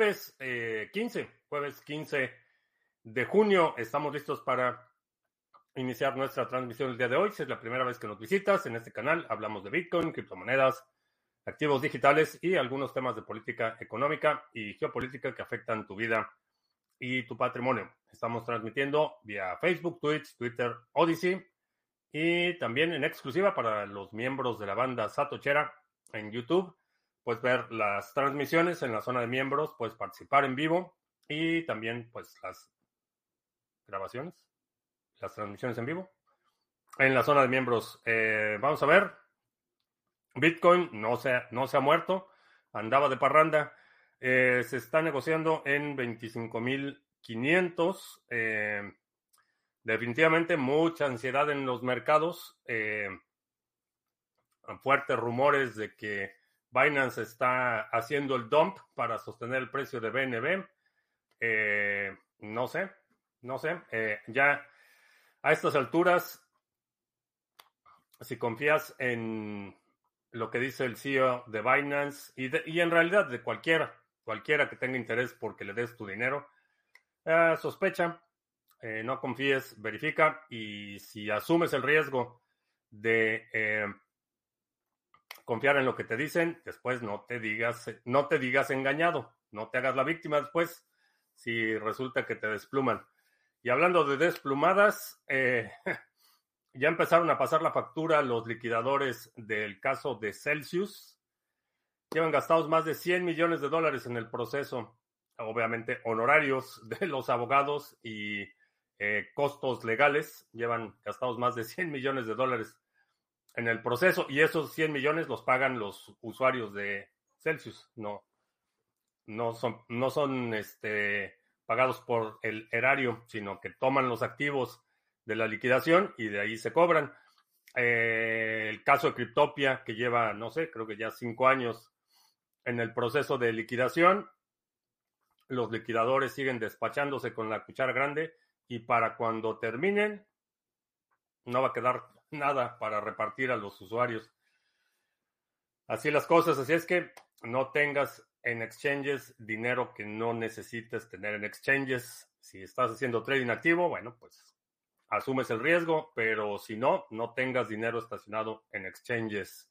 jueves 15, jueves 15 de junio. Estamos listos para iniciar nuestra transmisión el día de hoy. Si es la primera vez que nos visitas en este canal, hablamos de Bitcoin, criptomonedas, activos digitales y algunos temas de política económica y geopolítica que afectan tu vida y tu patrimonio. Estamos transmitiendo vía Facebook, Twitch, Twitter, Odyssey y también en exclusiva para los miembros de la banda Satochera en YouTube. Puedes ver las transmisiones en la zona de miembros, puedes participar en vivo y también pues las grabaciones, las transmisiones en vivo en la zona de miembros. Eh, vamos a ver. Bitcoin no se, no se ha muerto, andaba de parranda. Eh, se está negociando en 25.500. Eh, definitivamente mucha ansiedad en los mercados. Eh, fuertes rumores de que Binance está haciendo el dump para sostener el precio de BNB. Eh, no sé, no sé. Eh, ya a estas alturas, si confías en lo que dice el CEO de Binance y, en realidad de cualquiera, cualquiera que tenga interés porque le des tu dinero, eh, sospecha, no confíes, verifica y si asumes el riesgo de confiar en lo que te dicen, después no te digas, no te digas engañado, no te hagas la víctima después si resulta que te despluman. Y hablando de desplumadas, eh, ya empezaron a pasar la factura los liquidadores del caso de Celsius. Llevan gastados más de 100 millones de dólares en el proceso, obviamente honorarios de los abogados y eh, costos legales. Llevan gastados más de 100 millones de dólares en el proceso y esos 100 millones los pagan los usuarios de Celsius, no, no son, no son este, pagados por el erario, sino que toman los activos de la liquidación y de ahí se cobran. Eh, el caso de Cryptopia, que lleva, no sé, creo que ya cinco años en el proceso de liquidación, los liquidadores siguen despachándose con la cuchara grande y para cuando terminen, no va a quedar nada para repartir a los usuarios. Así las cosas, así es que no tengas en exchanges dinero que no necesites tener en exchanges. Si estás haciendo trading activo, bueno, pues asumes el riesgo, pero si no, no tengas dinero estacionado en exchanges.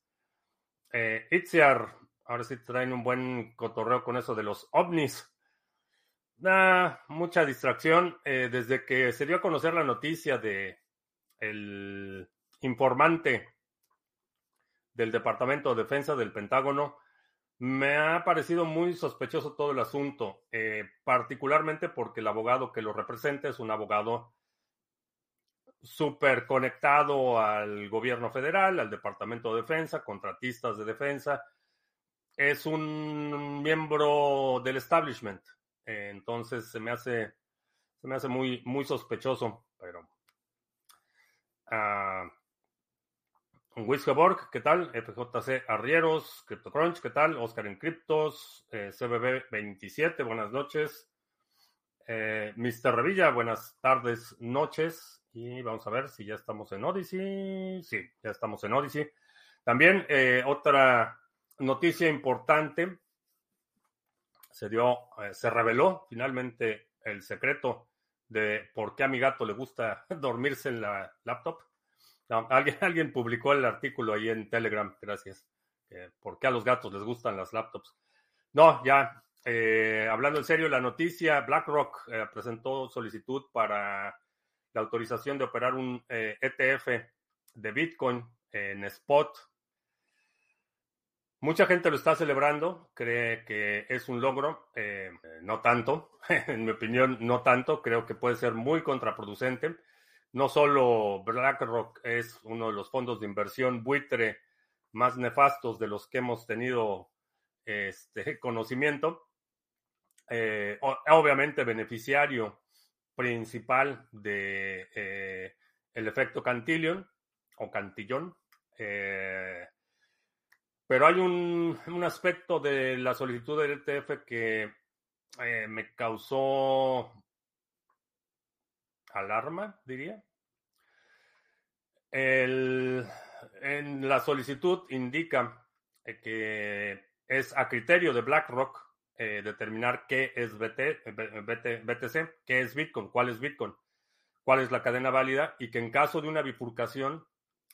Eh, Itziar, ahora sí traen un buen cotorreo con eso de los ovnis. Ah, mucha distracción. Eh, desde que se dio a conocer la noticia de el informante del Departamento de Defensa del Pentágono, me ha parecido muy sospechoso todo el asunto, eh, particularmente porque el abogado que lo representa es un abogado súper conectado al gobierno federal, al Departamento de Defensa, contratistas de defensa. Es un miembro del establishment. Eh, entonces se me hace, se me hace muy, muy sospechoso, pero uh, Wiskeborg, ¿qué tal? FJC Arrieros, CryptoCrunch, ¿qué tal? Oscar en Criptos, eh, CBB27, buenas noches. Eh, Mr. Revilla, buenas tardes, noches. Y vamos a ver si ya estamos en Odyssey. Sí, ya estamos en Odyssey. También eh, otra noticia importante. Se dio, eh, se reveló finalmente el secreto de por qué a mi gato le gusta dormirse en la laptop. Alguien, alguien publicó el artículo ahí en Telegram, gracias. Eh, ¿Por qué a los gatos les gustan las laptops? No, ya, eh, hablando en serio, la noticia, BlackRock eh, presentó solicitud para la autorización de operar un ETF e de Bitcoin en spot. Mucha gente lo está celebrando, cree que es un logro, no tanto, en mi opinión, no tanto, creo que puede ser muy contraproducente no solo BlackRock es uno de los fondos de inversión buitre más nefastos de los que hemos tenido este, conocimiento, eh, obviamente beneficiario principal de eh, el efecto Cantillon o Cantillón. Eh, pero hay un, un, aspecto de la solicitud del ETF que me causó alarma, diría. En la solicitud indica que es a criterio de BlackRock eh, determinar qué es BTC, qué es Bitcoin, cuál es Bitcoin, cuál es la cadena válida y que en caso de una bifurcación,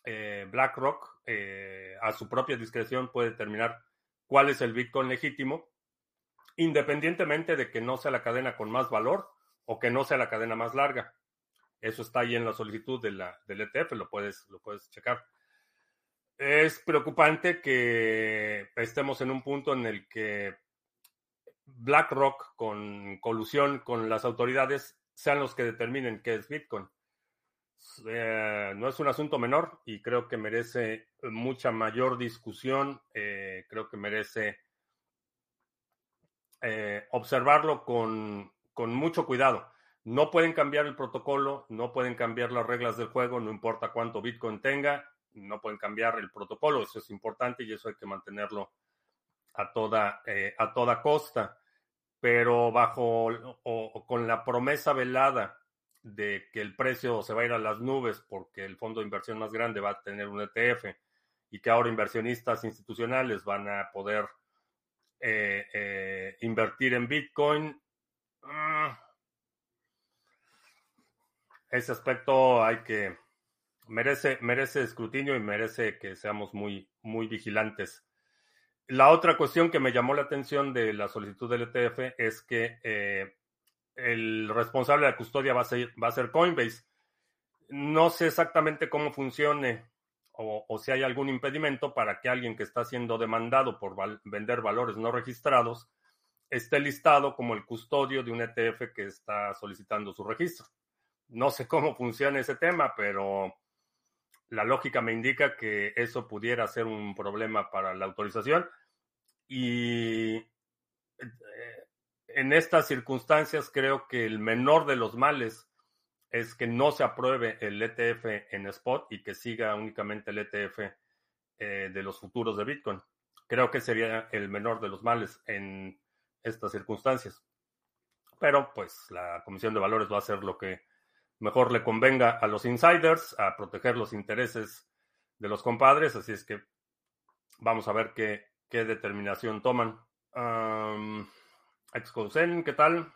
eh, BlackRock eh, a su propia discreción puede determinar cuál es el Bitcoin legítimo, independientemente de que no sea la cadena con más valor o que no sea la cadena más larga. Eso está ahí en la solicitud de la, del ETF, lo puedes, lo puedes checar. Es preocupante que estemos en un punto en el que BlackRock, con colusión con las autoridades, sean los que determinen qué es Bitcoin. Eh, no es un asunto menor y creo que merece mucha mayor discusión. Eh, creo que merece eh, observarlo con, con mucho cuidado. No pueden cambiar el protocolo, no pueden cambiar las reglas del juego, no importa cuánto Bitcoin tenga, no pueden cambiar el protocolo, eso es importante y eso hay que mantenerlo a toda, a toda costa. Pero bajo o con la promesa velada de que el precio se va a ir a las nubes porque el fondo de inversión más grande va a tener un ETF y que ahora inversionistas institucionales van a poder eh, eh, invertir en Bitcoin. Ah, ese aspecto hay que merece merece escrutinio y merece que seamos muy muy vigilantes. La otra cuestión que me llamó la atención de la solicitud del ETF es que eh, el responsable de la custodia va a ser, va a ser Coinbase. No sé exactamente cómo funcione o, si hay algún impedimento para que alguien que está siendo demandado por vender valores no registrados esté listado como el custodio de un ETF que está solicitando su registro. No sé cómo funciona ese tema, pero la lógica me indica que eso pudiera ser un problema para la autorización. Y eh, en estas circunstancias creo que el menor de los males es que no se apruebe el ETF en spot y que siga únicamente el ETF eh, de los futuros de Bitcoin. Creo que sería el menor de los males en estas circunstancias. Pero pues la Comisión de Valores va a hacer lo que mejor le convenga a los insiders, a proteger los intereses de los compadres, así es que vamos a ver qué, qué determinación toman. Excosen, ¿qué tal?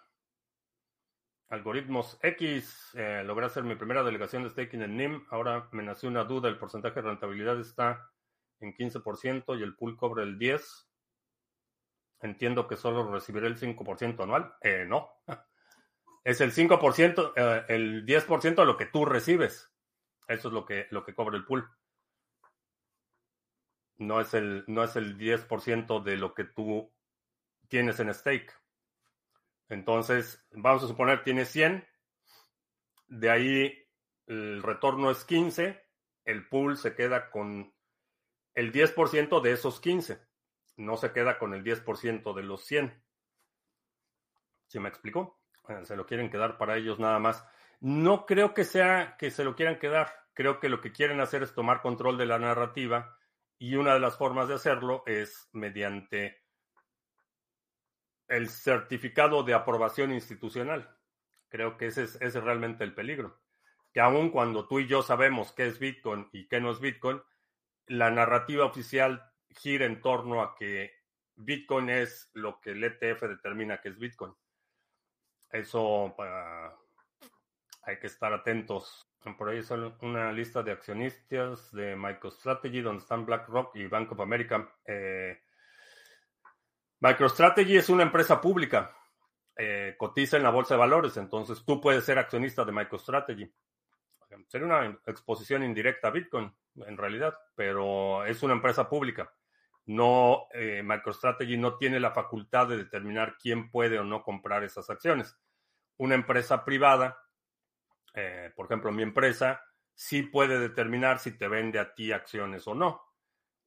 Algoritmos X, eh, logré hacer mi primera delegación de staking en NIM. Ahora me nació una duda, el porcentaje de rentabilidad está en 15% y el pool cobre el 10%. Entiendo que solo recibiré el 5% anual. Eh, no. Es el 5%, eh, el 10% de lo que tú recibes. Eso es lo que, lo que cobra el pool. No es el, no es el 10% de lo que tú tienes en stake. Entonces, vamos a suponer tiene 100, de ahí el retorno es 15, el pool se queda con el 10% de esos 15, no se queda con el 10% de los 100. ¿Sí me explico? Se lo quieren quedar para ellos nada más. No creo que sea que se lo quieran quedar, creo que lo que quieren hacer es tomar control de la narrativa y una de las formas de hacerlo es mediante el certificado de aprobación institucional. Creo que ese es, realmente el peligro. Que aun cuando tú y yo sabemos qué es Bitcoin y qué no es Bitcoin, la narrativa oficial gira en torno a que Bitcoin es lo que el ETF determina que es Bitcoin. Eso hay que estar atentos. Por ahí son una lista de accionistas de MicroStrategy donde están BlackRock y Bank of America. Eh, MicroStrategy es una empresa pública, eh, cotiza en la bolsa de valores, entonces tú puedes ser accionista de MicroStrategy. Sería una exposición indirecta a Bitcoin, en realidad, pero es una empresa pública. No, eh, MicroStrategy no tiene la facultad de determinar quién puede o no comprar esas acciones. Una empresa privada, eh, por ejemplo, mi empresa, sí puede determinar si te vende a ti acciones o no,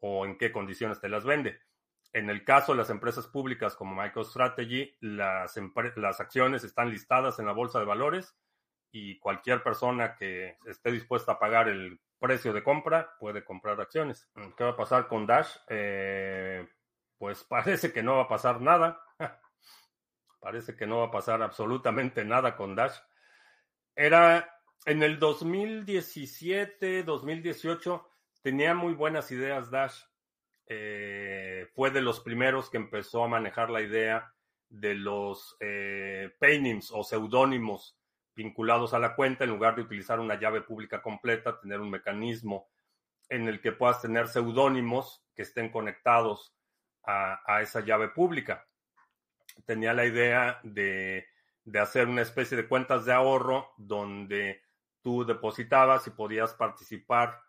o en qué condiciones te las vende en el caso de las empresas públicas como MicroStrategy, las, las acciones están listadas en la bolsa de valores y cualquier persona que esté dispuesta a pagar el precio de compra puede comprar acciones. ¿Qué va a pasar con Dash? Eh, pues parece que no va a pasar nada. parece que no va a pasar absolutamente nada con Dash. Era en el 2017, 2018, tenía muy buenas ideas Dash eh, fue de los primeros que empezó a manejar la idea de los eh, o seudónimos vinculados a la cuenta en lugar de utilizar una llave pública completa, tener un mecanismo en el que puedas tener seudónimos que estén conectados a, esa llave pública. Tenía la idea de, hacer una especie de cuentas de ahorro donde tú depositabas y podías participar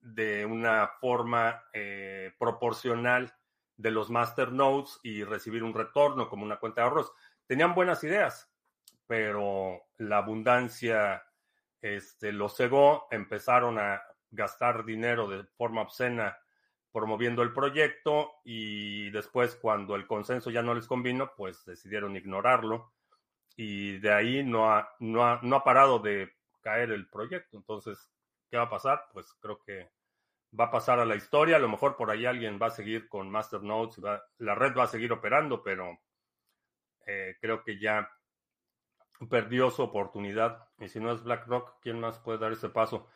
de una forma eh, proporcional de los master nodes y recibir un retorno como una cuenta de ahorros. Tenían buenas ideas, pero la abundancia este, los cegó, empezaron a gastar dinero de forma obscena promoviendo el proyecto y después cuando el consenso ya no les convino, pues decidieron ignorarlo y de ahí no ha, no ha, no ha parado de caer el proyecto. Entonces, ¿qué va a pasar? Pues creo que va a pasar a la historia. A lo mejor por ahí alguien va a seguir con Masternodes, va, la red va a seguir operando, pero eh, creo que ya perdió su oportunidad. Y si no es BlackRock, ¿quién más puede dar ese paso?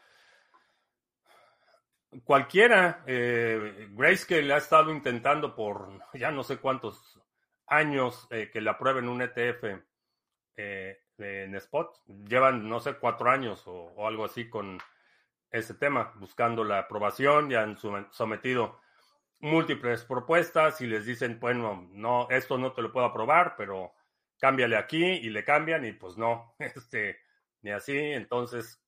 Cualquiera, eh, Grayscale ha estado intentando por ya no sé cuántos años eh, que le aprueben un ETF eh, en Spot. Llevan, no sé, cuatro años o, algo así con ese tema, buscando la aprobación. Ya han sometido múltiples propuestas y les dicen, bueno, no, esto no te lo puedo aprobar, pero cámbiale aquí y le cambian y pues no, este, ni así. Entonces,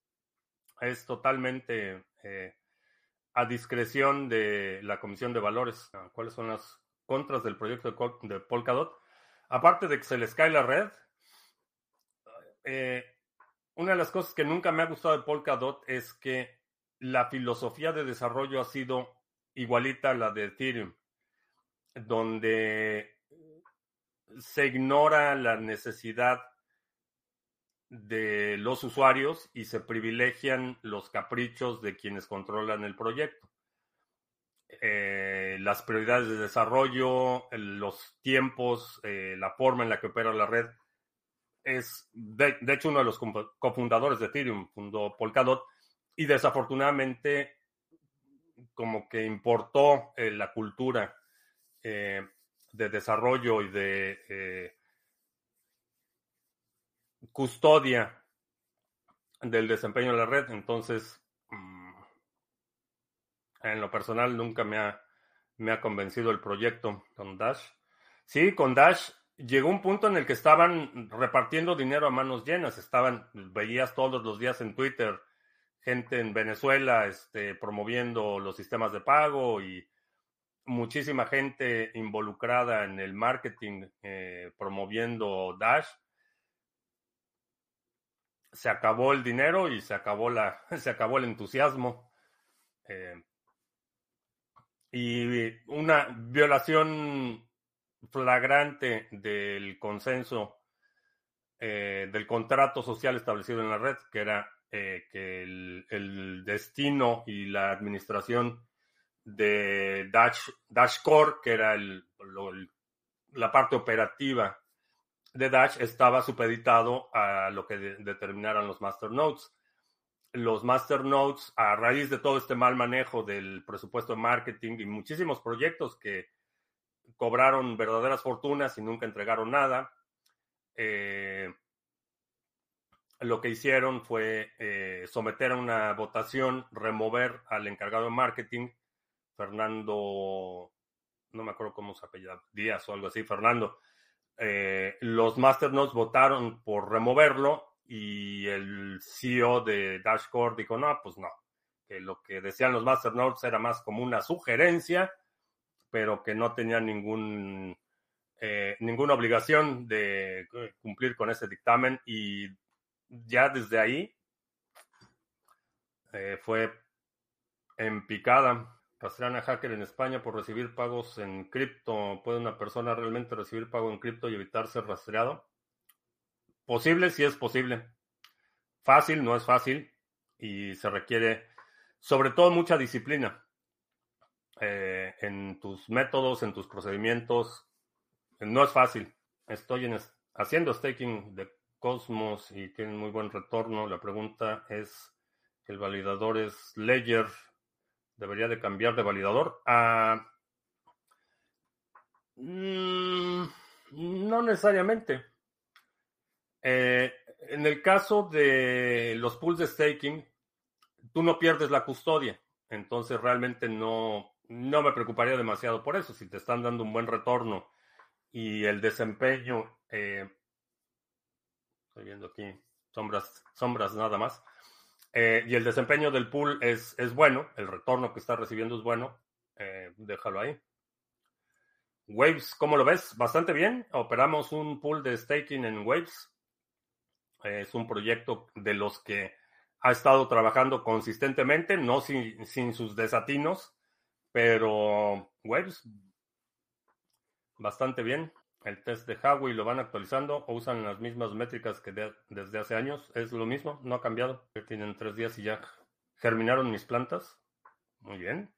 es totalmente eh, a discreción de la Comisión de Valores. Ah, ¿Cuáles son las contras del proyecto de, Polkadot? Aparte de que se les cae la red, eh, una de las cosas que nunca me ha gustado de Polkadot es que la filosofía de desarrollo ha sido igualita a la de Ethereum, donde se ignora la necesidad de los usuarios y se privilegian los caprichos de quienes controlan el proyecto. Eh, las prioridades de desarrollo, los tiempos, eh, la forma en la que opera la red. Es, de, hecho, uno de los cofundadores de Ethereum, fundó Polkadot, y desafortunadamente como que importó eh, la cultura de desarrollo y de custodia del desempeño de la red. Entonces, mm, en lo personal nunca me ha, me ha convencido el proyecto con Dash. Sí, con Dash llegó un punto en el que estaban repartiendo dinero a manos llenas. Estaban, veías todos los días en Twitter gente en Venezuela este, promoviendo los sistemas de pago y muchísima gente involucrada en el marketing eh, promoviendo Dash se acabó el dinero y se acabó la, se acabó el entusiasmo. Eh, y una violación flagrante del consenso eh, del contrato social establecido en la red, que era que el, destino y la administración de Dash, Dashcore, que era el, la parte operativa de Dash estaba supeditado a lo que determinaran los masternodes. Los masternodes, a raíz de todo este mal manejo del presupuesto de marketing y muchísimos proyectos que cobraron verdaderas fortunas y nunca entregaron nada, eh, lo que hicieron fue eh, someter a una votación, remover al encargado de marketing, Fernando, no me acuerdo cómo se apellida, Díaz o algo así, Fernando, eh, los masternodes votaron por removerlo y el CEO de Dashcore dijo, no, pues no, que lo que decían los masternodes era más como una sugerencia, pero que no tenía ningún, eh, ninguna obligación de cumplir con ese dictamen y ya desde ahí eh, fue en picada. Rastrean a hacker en España por recibir pagos en cripto. ¿Puede una persona realmente recibir pago en cripto y evitar ser rastreado? Posible, sí es posible. Fácil, no es fácil. Y se requiere, sobre todo, mucha disciplina eh, en tus métodos, en tus procedimientos. No es fácil. Estoy en, haciendo staking de Cosmos y tienen muy buen retorno. La pregunta es, ¿el validador es Ledger? Debería de cambiar de validador. Ah, mm, No necesariamente. Eh, en el caso de los pools de staking, tú no pierdes la custodia. Entonces realmente no, no me preocuparía demasiado por eso. Si te están dando un buen retorno y el desempeño, eh, estoy viendo aquí sombras, sombras nada más, eh, y el desempeño del pool es, es, bueno, el retorno que está recibiendo es bueno, eh, déjalo ahí. Waves, ¿cómo lo ves? Bastante bien. Operamos un pool de staking en Waves. Es un proyecto de los que ha estado trabajando consistentemente, no sin, sin sus desatinos, pero Waves, bastante bien. El test de Huawei lo van actualizando o usan las mismas métricas que desde hace años. Es lo mismo, no ha cambiado. Tienen tres días y ya germinaron mis plantas. Muy bien.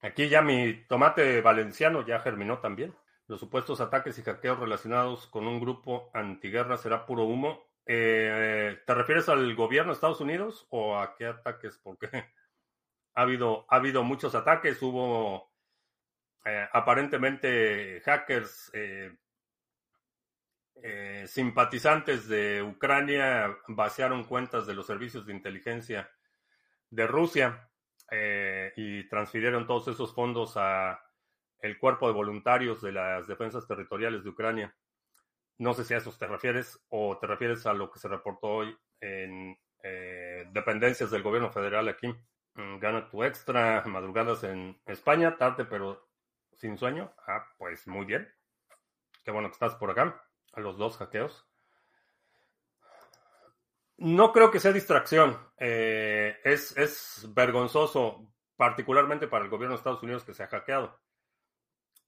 Aquí ya mi tomate valenciano ya germinó también. Los supuestos ataques y hackeos relacionados con un grupo antiguerra será puro humo. Eh, ¿Te refieres al gobierno de Estados Unidos o a qué ataques? Porque ha habido, ha habido muchos ataques. Hubo eh, aparentemente hackers eh, eh, simpatizantes de Ucrania vaciaron cuentas de los servicios de inteligencia de Rusia y transfirieron todos esos fondos a el cuerpo de voluntarios de las defensas territoriales de Ucrania. No sé si a eso te refieres o te refieres a lo que se reportó hoy en dependencias del gobierno federal aquí. Mm, gana tu extra madrugadas en España, tarde pero sin sueño. Ah, pues muy bien. Qué bueno que estás por acá. A los dos hackeos. No creo que sea distracción. Eh, es, es, vergonzoso, particularmente para el gobierno de Estados Unidos que se ha hackeado.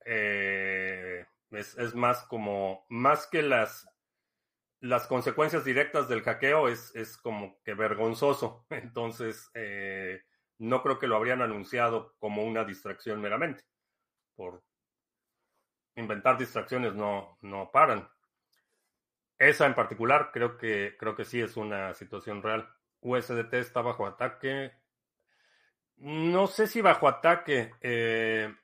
Eh, es, más como, más que las, las consecuencias directas del hackeo, es, es como que vergonzoso. Entonces, eh, no creo que lo habrían anunciado como una distracción meramente por inventar distracciones no, no paran. Esa en particular creo que, creo que sí es una situación real. USDT está bajo ataque. No sé si bajo ataque. Eh,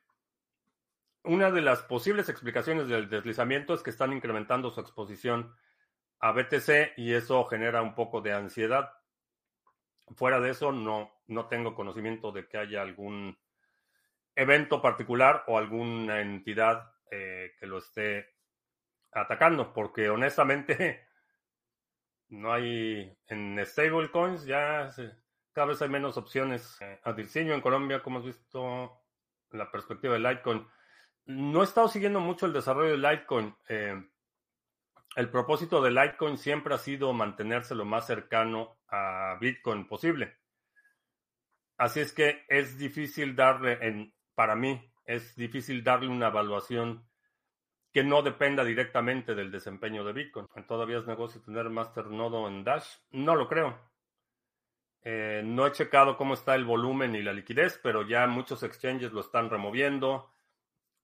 una de las posibles explicaciones del deslizamiento es que están incrementando su exposición a BTC y eso genera un poco de ansiedad. Fuera de eso, no, no tengo conocimiento de que haya algún evento particular o alguna entidad eh, que lo esté atacando, porque honestamente no hay en stablecoins ya cada vez hay menos opciones. Eh, en Colombia, como has visto la perspectiva de Litecoin, no he estado siguiendo mucho el desarrollo de Litecoin. Eh, el propósito de Litecoin siempre ha sido mantenerse lo más cercano a Bitcoin posible. Así es que es difícil darle en para mí es difícil darle una evaluación que no dependa directamente del desempeño de Bitcoin. ¿Todavía es negocio tener Masternodo en Dash? No lo creo. Eh, no he checado cómo está el volumen y la liquidez, pero ya muchos exchanges lo están removiendo.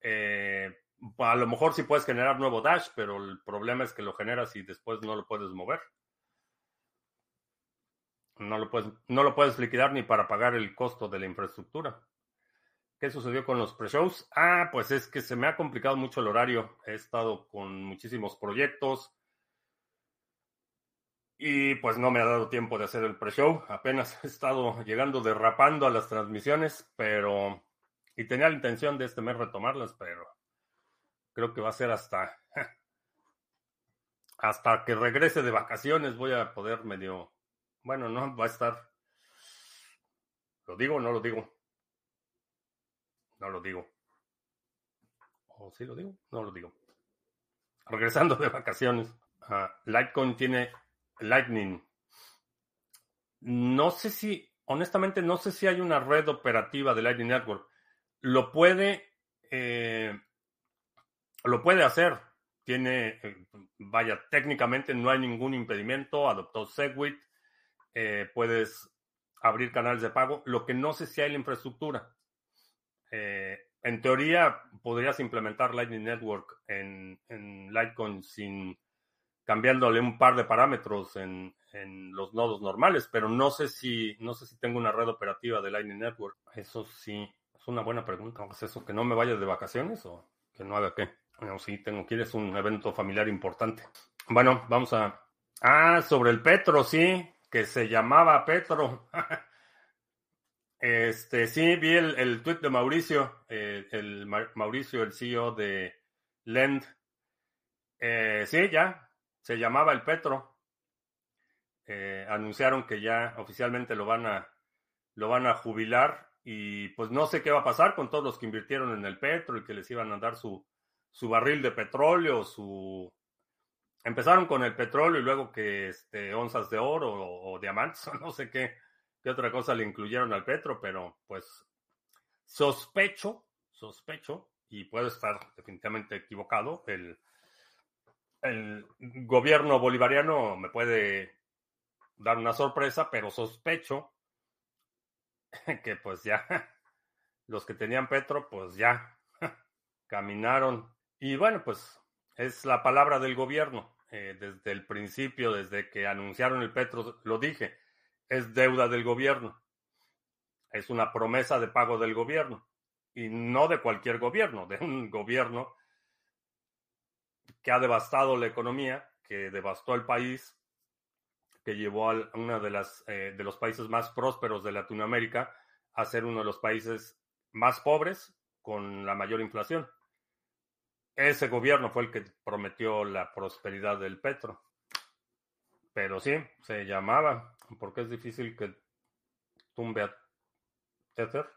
Eh, a lo mejor sí puedes generar nuevo Dash, pero el problema es que lo generas y después no lo puedes mover. No lo puedes, no lo puedes liquidar ni para pagar el costo de la infraestructura. ¿Qué sucedió con los pre-shows? Ah, pues es que se me ha complicado mucho el horario. He estado con muchísimos proyectos y pues no me ha dado tiempo de hacer el pre-show. Apenas he estado llegando derrapando a las transmisiones, pero... Y tenía la intención de este mes retomarlas, pero creo que va a ser hasta... hasta que regrese de vacaciones voy a poder medio... Bueno, no, va a estar... ¿Lo digo o no lo digo? No lo digo. ¿O sí lo digo? No lo digo. Regresando de vacaciones. Uh, Litecoin tiene Lightning. No sé si, honestamente, no sé si hay una red operativa de Lightning Network. Lo puede, eh, lo puede hacer. Tiene, eh, vaya, técnicamente no hay ningún impedimento. Adoptó Segwit. Eh, puedes abrir canales de pago. Lo que no sé si hay la infraestructura. Eh, en teoría, podrías implementar Lightning Network en, Litecoin sin cambiándole un par de parámetros en, los nodos normales, pero no sé si no sé si tengo una red operativa de Lightning Network. Eso sí, es una buena pregunta. ¿Es eso que no me vaya de vacaciones o que no haga qué? No, sí, tengo que ir, es un evento familiar importante. Bueno, vamos a... Ah, sobre el Petro, sí, que se llamaba Petro. este, sí, vi el, el tweet de Mauricio, eh, el Mauricio, el CEO de Lend. Eh, sí, ya, se llamaba el Petro. Eh, anunciaron que ya oficialmente lo van a lo van a jubilar y pues no sé qué va a pasar con todos los que invirtieron en el Petro y que les iban a dar su, su barril de petróleo, su empezaron con el petróleo y luego que este, onzas de oro o, diamantes, no sé qué, qué otra cosa le incluyeron al petro, pero pues sospecho, sospecho, y puedo estar definitivamente equivocado, el, gobierno bolivariano me puede dar una sorpresa, pero sospecho que pues ya los que tenían petro, pues ya caminaron. Y bueno, pues es la palabra del gobierno. Eh, desde el principio, desde que anunciaron el Petro, lo dije, es deuda del gobierno. Es una promesa de pago del gobierno. Y no de cualquier gobierno, de un gobierno que ha devastado la economía, que devastó el país, que llevó a uno de, eh, de los países más prósperos de Latinoamérica a ser uno de los países más pobres con la mayor inflación. Ese gobierno fue el que prometió la prosperidad del petro. Pero sí, se llamaba, porque es difícil que tumbe a Tether.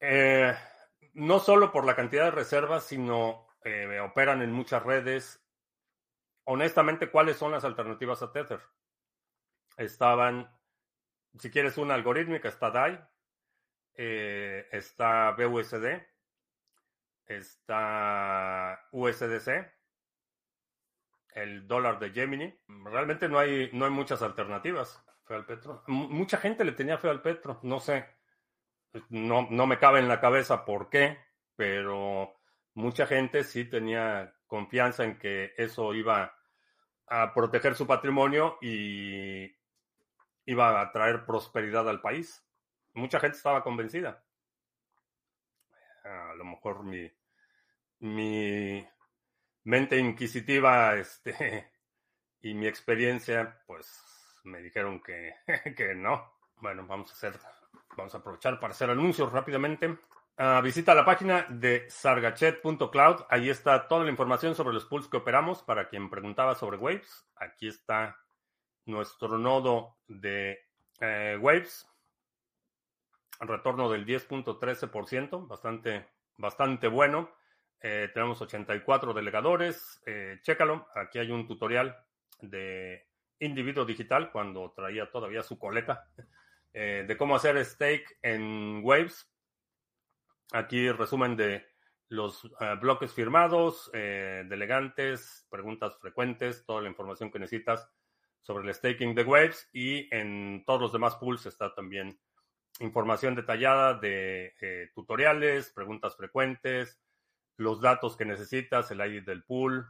Eh, no solo por la cantidad de reservas, sino eh, operan en muchas redes. Honestamente, ¿cuáles son las alternativas a Tether? Estaban, si quieres una algorítmica, está DAI, eh, está BUSD, está USDC, el dólar de Gemini. Realmente no hay, no hay muchas alternativas. Fe al petro. mucha gente le tenía fe al petro. No sé. No, no me cabe en la cabeza por qué, pero mucha gente sí tenía confianza en que eso iba a proteger su patrimonio y iba a traer prosperidad al país. Mucha gente estaba convencida. A lo mejor mi, mi mente inquisitiva este, y mi experiencia, pues me dijeron que, que no. Bueno, vamos a hacer, vamos a aprovechar para hacer anuncios rápidamente. Uh, visita la página de sargachet.cloud. Ahí está toda la información sobre los pools que operamos. Para quien preguntaba sobre Waves, aquí está nuestro nodo de eh, Waves. Retorno del 10.13%, bastante, bastante bueno. Eh, tenemos 84 delegadores. Eh, chécalo. Aquí hay un tutorial de individuo digital cuando traía todavía su coleta eh, de cómo hacer stake en Waves. Aquí resumen de los eh, bloques firmados, delegantes, preguntas frecuentes, toda la información que necesitas sobre el staking de Waves y en todos los demás pools está también información detallada de tutoriales, preguntas frecuentes, los datos que necesitas, el ID del pool,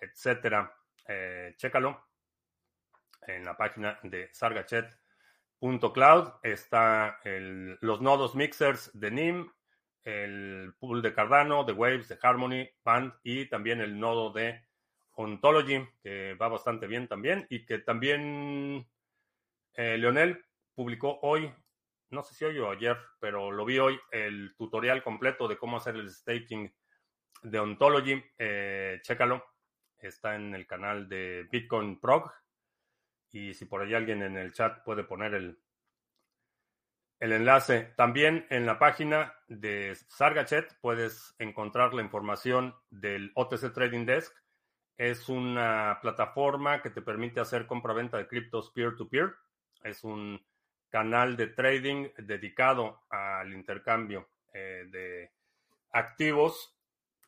etcétera. Eh, chécalo en la página de sargachet.cloud. Está los nodos mixers de NIM, el pool de Cardano, de Waves, de Harmony, Band y también el nodo de Ontology, que va bastante bien también y que también eh, Leonel publicó hoy no sé si hoy ayer, pero lo vi hoy, el tutorial completo de cómo hacer el staking de Ontology. Eh, chécalo, está en el canal de Bitcoin Prog. Y si por ahí alguien en el chat puede poner el, el enlace. También en la página de Sargachet puedes encontrar la información del OTC Trading Desk. Es una plataforma que te permite hacer compra-venta de criptos peer-to-peer. Es un canal de trading dedicado al intercambio eh, de activos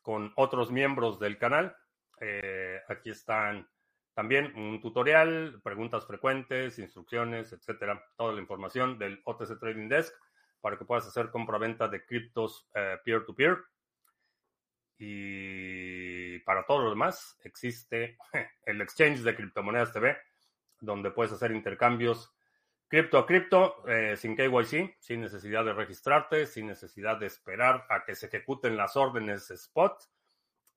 con otros miembros del canal. Eh, aquí están también un tutorial, preguntas frecuentes, instrucciones, etcétera, toda la información del OTC Trading Desk para que puedas hacer compra-venta de criptos eh, peer-to-peer. Y para todo lo demás existe el exchange de criptomonedas TV, donde puedes hacer intercambios Cripto a cripto, eh, sin KYC, sin necesidad de registrarte, sin necesidad de esperar a que se ejecuten las órdenes spot.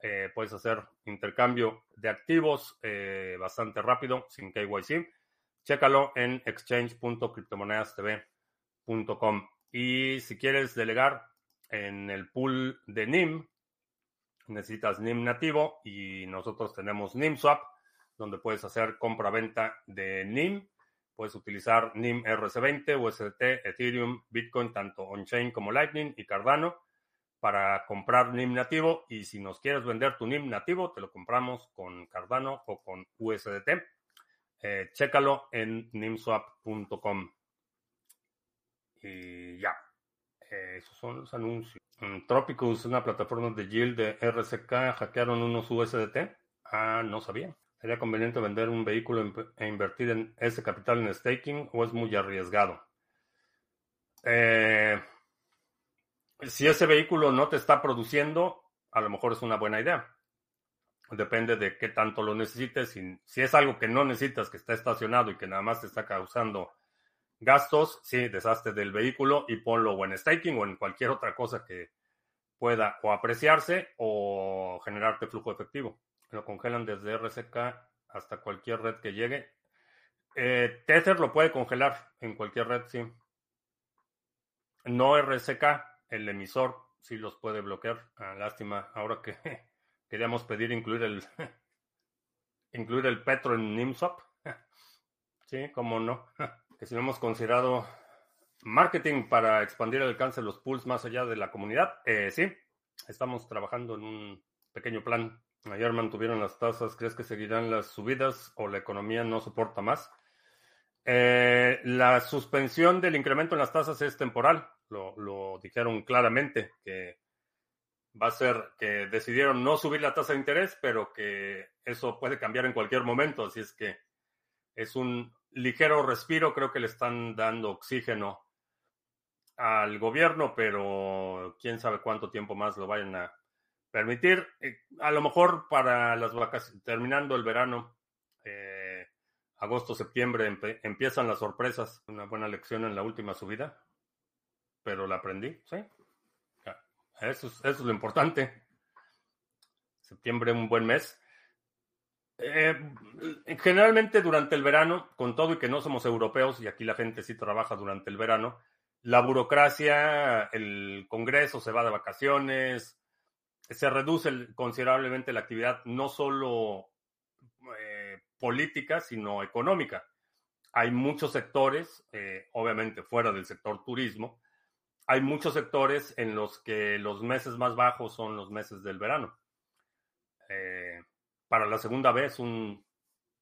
Eh, puedes hacer intercambio de activos eh, bastante rápido, sin KYC. Chécalo en exchange.cryptomonedastv.com. Y si quieres delegar en el pool de NIM, necesitas NIM nativo y nosotros tenemos NIMSwap, donde puedes hacer compra-venta de NIM Puedes utilizar NIM RC20, USDT, Ethereum, Bitcoin, tanto on-chain como Lightning y Cardano para comprar NIM nativo. Y si nos quieres vender tu NIM nativo, te lo compramos con Cardano o con USDT. Eh, chécalo en nimswap.com. Y ya. Eh, esos son los anuncios. Tropicus, una plataforma de yield de RCK, hackearon unos USDT. Ah, no sabía. ¿Sería conveniente vender un vehículo e invertir en ese capital en staking o es muy arriesgado? Eh, si ese vehículo no te está produciendo, a lo mejor es una buena idea. Depende de qué tanto lo necesites. Si, es algo que no necesitas, que está estacionado y que nada más te está causando gastos, sí, deshazte del vehículo y ponlo o en staking o en cualquier otra cosa que pueda o apreciarse o generarte flujo efectivo lo congelan desde RCK hasta cualquier red que llegue. Eh, Tether lo puede congelar en cualquier red, sí. No RCK, el emisor sí los puede bloquear. Ah, lástima, ahora que queríamos pedir incluir el incluir el Petro en NIMSWAP. Sí, cómo no. Que si no hemos considerado marketing para expandir el alcance de los pools más allá de la comunidad, eh, sí, estamos trabajando en un pequeño plan Ayer mantuvieron las tasas. ¿Crees que seguirán las subidas o la economía no soporta más? Eh, la suspensión del incremento en las tasas es temporal. Lo, dijeron claramente que va a ser que decidieron no subir la tasa de interés, pero que eso puede cambiar en cualquier momento. Así es que es un ligero respiro. Creo que le están dando oxígeno al gobierno, pero quién sabe cuánto tiempo más lo vayan a permitir, eh, a lo mejor para las vacaciones, terminando el verano, eh, agosto, septiembre, empiezan las sorpresas. Una buena lección en la última subida, pero la aprendí, ¿sí? Eso es, eso es lo importante. Septiembre, un buen mes. Eh, generalmente durante el verano, con todo y que no somos europeos, y aquí la gente sí trabaja durante el verano, la burocracia, el Congreso se va de vacaciones, se reduce considerablemente la actividad no solo eh, política, sino económica. Hay muchos sectores, eh, obviamente fuera del sector turismo, hay muchos sectores en los que los meses más bajos son los meses del verano. Eh, para la segunda vez, un,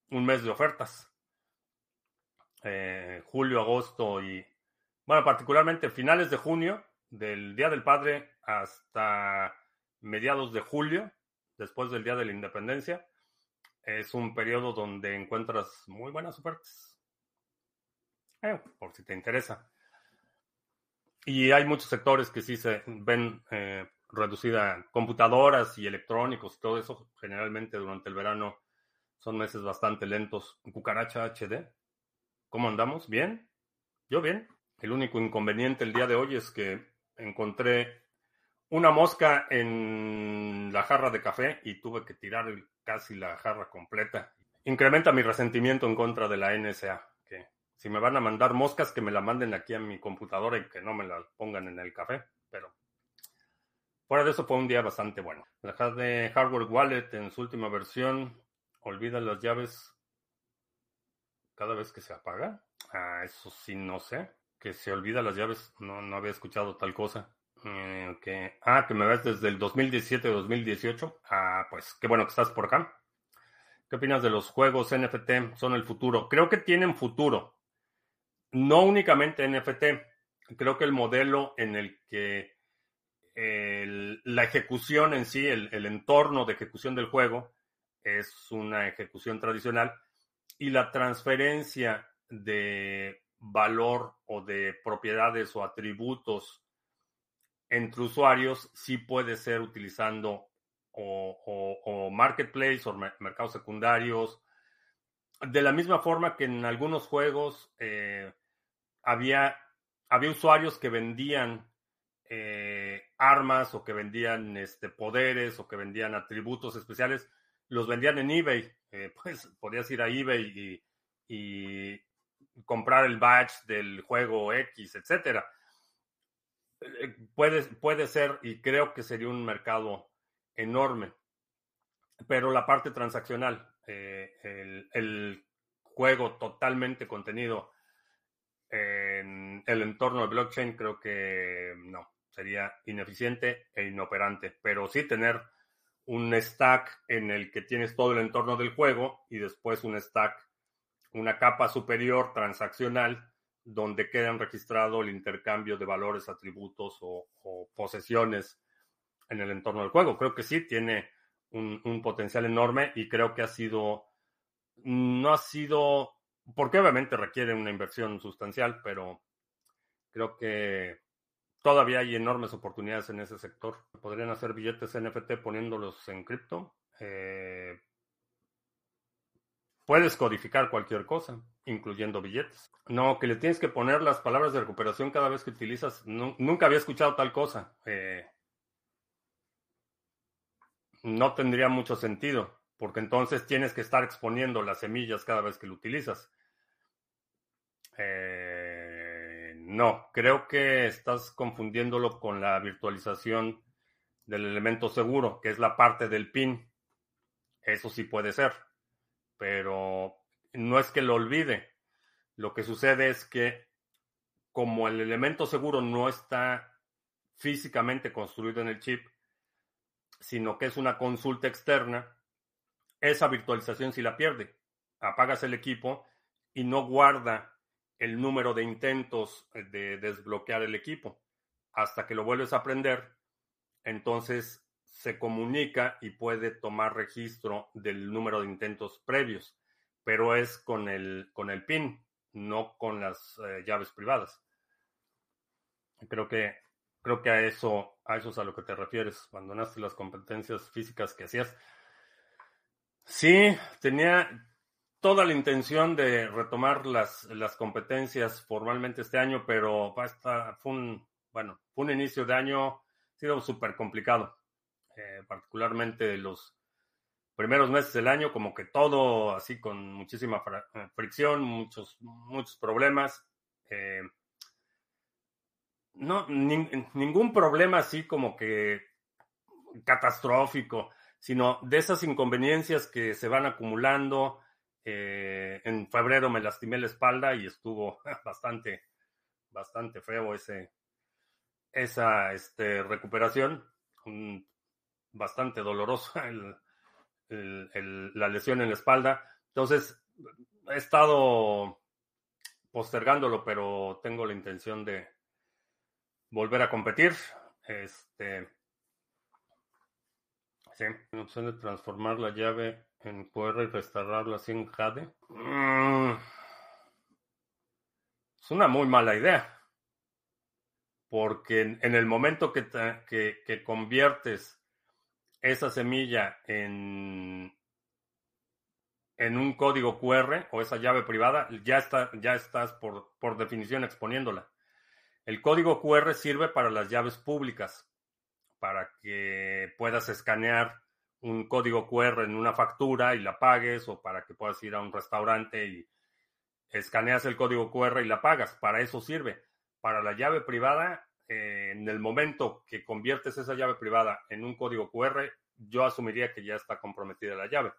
un mes de ofertas. julio, agosto y, bueno, particularmente finales de junio, del Día del Padre hasta mediados de julio, después del Día de la Independencia. Es un periodo donde encuentras muy buenas ofertas. Eh, por si te interesa. Y hay muchos sectores que sí se ven eh, reducida computadoras y electrónicos y todo eso. Generalmente durante el verano son meses bastante lentos. Cucaracha HD. ¿Cómo andamos? ¿Bien? Yo bien. El único inconveniente el día de hoy es que encontré una mosca en la jarra de café y tuve que tirar casi la jarra completa. Incrementa mi resentimiento en contra de la NSA, que si me van a mandar moscas, que me la manden aquí a mi computadora y que no me la pongan en el café, pero fuera de eso fue un día bastante bueno. La de Hardware Wallet en su última versión olvida las llaves cada vez que se apaga. Ah, eso sí, no sé. Que se olvida las llaves. No, no había escuchado tal cosa. Eh, ah, que me ves desde el 2017-2018. Ah, pues qué bueno que estás por acá. ¿Qué opinas de los juegos NFT? Son el futuro. Creo que tienen futuro. No únicamente NFT. Creo que el modelo en el que la ejecución en sí, el, el entorno de ejecución del juego, es una ejecución tradicional y la transferencia de valor o de propiedades o atributos entre usuarios sí puede ser utilizando o, marketplace o mercados secundarios. De la misma forma que en algunos juegos, eh, había, había usuarios que vendían eh, armas o que vendían este, poderes o que vendían atributos especiales, los vendían en eBay. Eh, pues podías ir a eBay y, y, comprar el badge del juego X, etcétera. Eh, puede, puede ser y creo que sería un mercado enorme. Pero la parte transaccional, el, el, juego totalmente contenido en el entorno de blockchain, creo que no sería ineficiente e inoperante, pero sí tener un stack en el que tienes todo el entorno del juego y después un stack, una capa superior transaccional donde quedan registrado el intercambio de valores, atributos o, posesiones en el entorno del juego. Creo que sí tiene un, potencial enorme y creo que ha sido, no ha sido, porque obviamente requiere una inversión sustancial, pero creo que Todavía hay enormes oportunidades en ese sector. Podrían hacer billetes NFT poniéndolos en cripto. Eh, puedes codificar cualquier cosa, incluyendo billetes. No, que le tienes que poner las palabras de recuperación cada vez que utilizas. nunca había escuchado tal cosa. Eh, no tendría mucho sentido, porque entonces tienes que estar exponiendo las semillas cada vez que lo utilizas. Eh, no, creo que estás confundiéndolo con la virtualización del elemento seguro, que es la parte del PIN. Eso sí puede ser, pero no es que lo olvide. Lo que sucede es que como el elemento seguro no está físicamente construido en el chip, sino que es una consulta externa, esa virtualización sí la pierde. Apagas el equipo y no guarda el número de intentos de desbloquear el equipo. Hasta que lo vuelves a aprender, entonces se comunica y puede tomar registro del número de intentos previos, pero es con el, con el PIN, no con las eh, llaves privadas. Creo que, creo que a eso, a eso es a lo que te refieres, abandonaste las competencias físicas que hacías. Sí, tenía, toda la intención de retomar las, las competencias formalmente este año, pero fue un, bueno, fue un inicio de año, ha sido súper complicado, eh, particularmente los primeros meses del año, como que todo así con muchísima eh, fricción, muchos, muchos problemas. Eh, no, ningún problema así como que catastrófico, sino de esas inconveniencias que se van acumulando, eh, en febrero me lastimé la espalda y estuvo bastante, bastante feo ese, esa este, recuperación. Bastante dolorosa la lesión en la espalda. Entonces, he estado postergándolo, pero tengo la intención de volver a competir. Este, sí, la opción de transformar la llave en QR y restaurarlo así en Jade. Mm. Es una muy mala idea. Porque en, el momento que, que, conviertes esa semilla en, en un código QR o esa llave privada, ya, está, ya estás por, por definición exponiéndola. El código QR sirve para las llaves públicas, para que puedas escanear un código QR en una factura y la pagues o para que puedas ir a un restaurante y escaneas el código QR y la pagas. Para eso sirve. Para la llave privada, en el momento que conviertes esa llave privada en un código QR, yo asumiría que ya está comprometida la llave,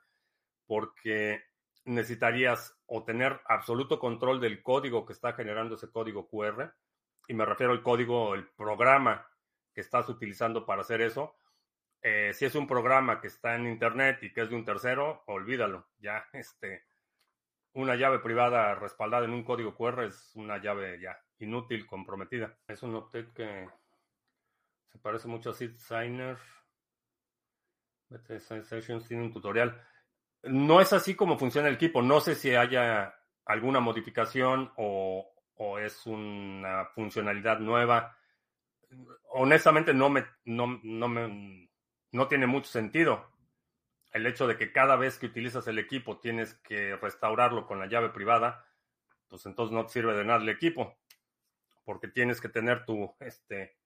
porque necesitarías o tener absoluto control del código que está generando ese código QR, y me refiero al código, el programa que estás utilizando para hacer eso, eh, si es un programa que está en internet y que es de un tercero, olvídalo. Ya, este, una llave privada respaldada en un código QR es una llave ya inútil, comprometida. Es un update que se parece mucho a SeedSigner. Sessions tiene un tutorial. No es así como funciona el equipo. No sé si haya alguna modificación o, o es una funcionalidad nueva. Honestamente, no me, no, no me no tiene mucho sentido. El hecho de que cada vez que utilizas el equipo tienes que restaurarlo con la llave privada, pues entonces no te sirve de nada el equipo. Porque tienes que tener tu, este,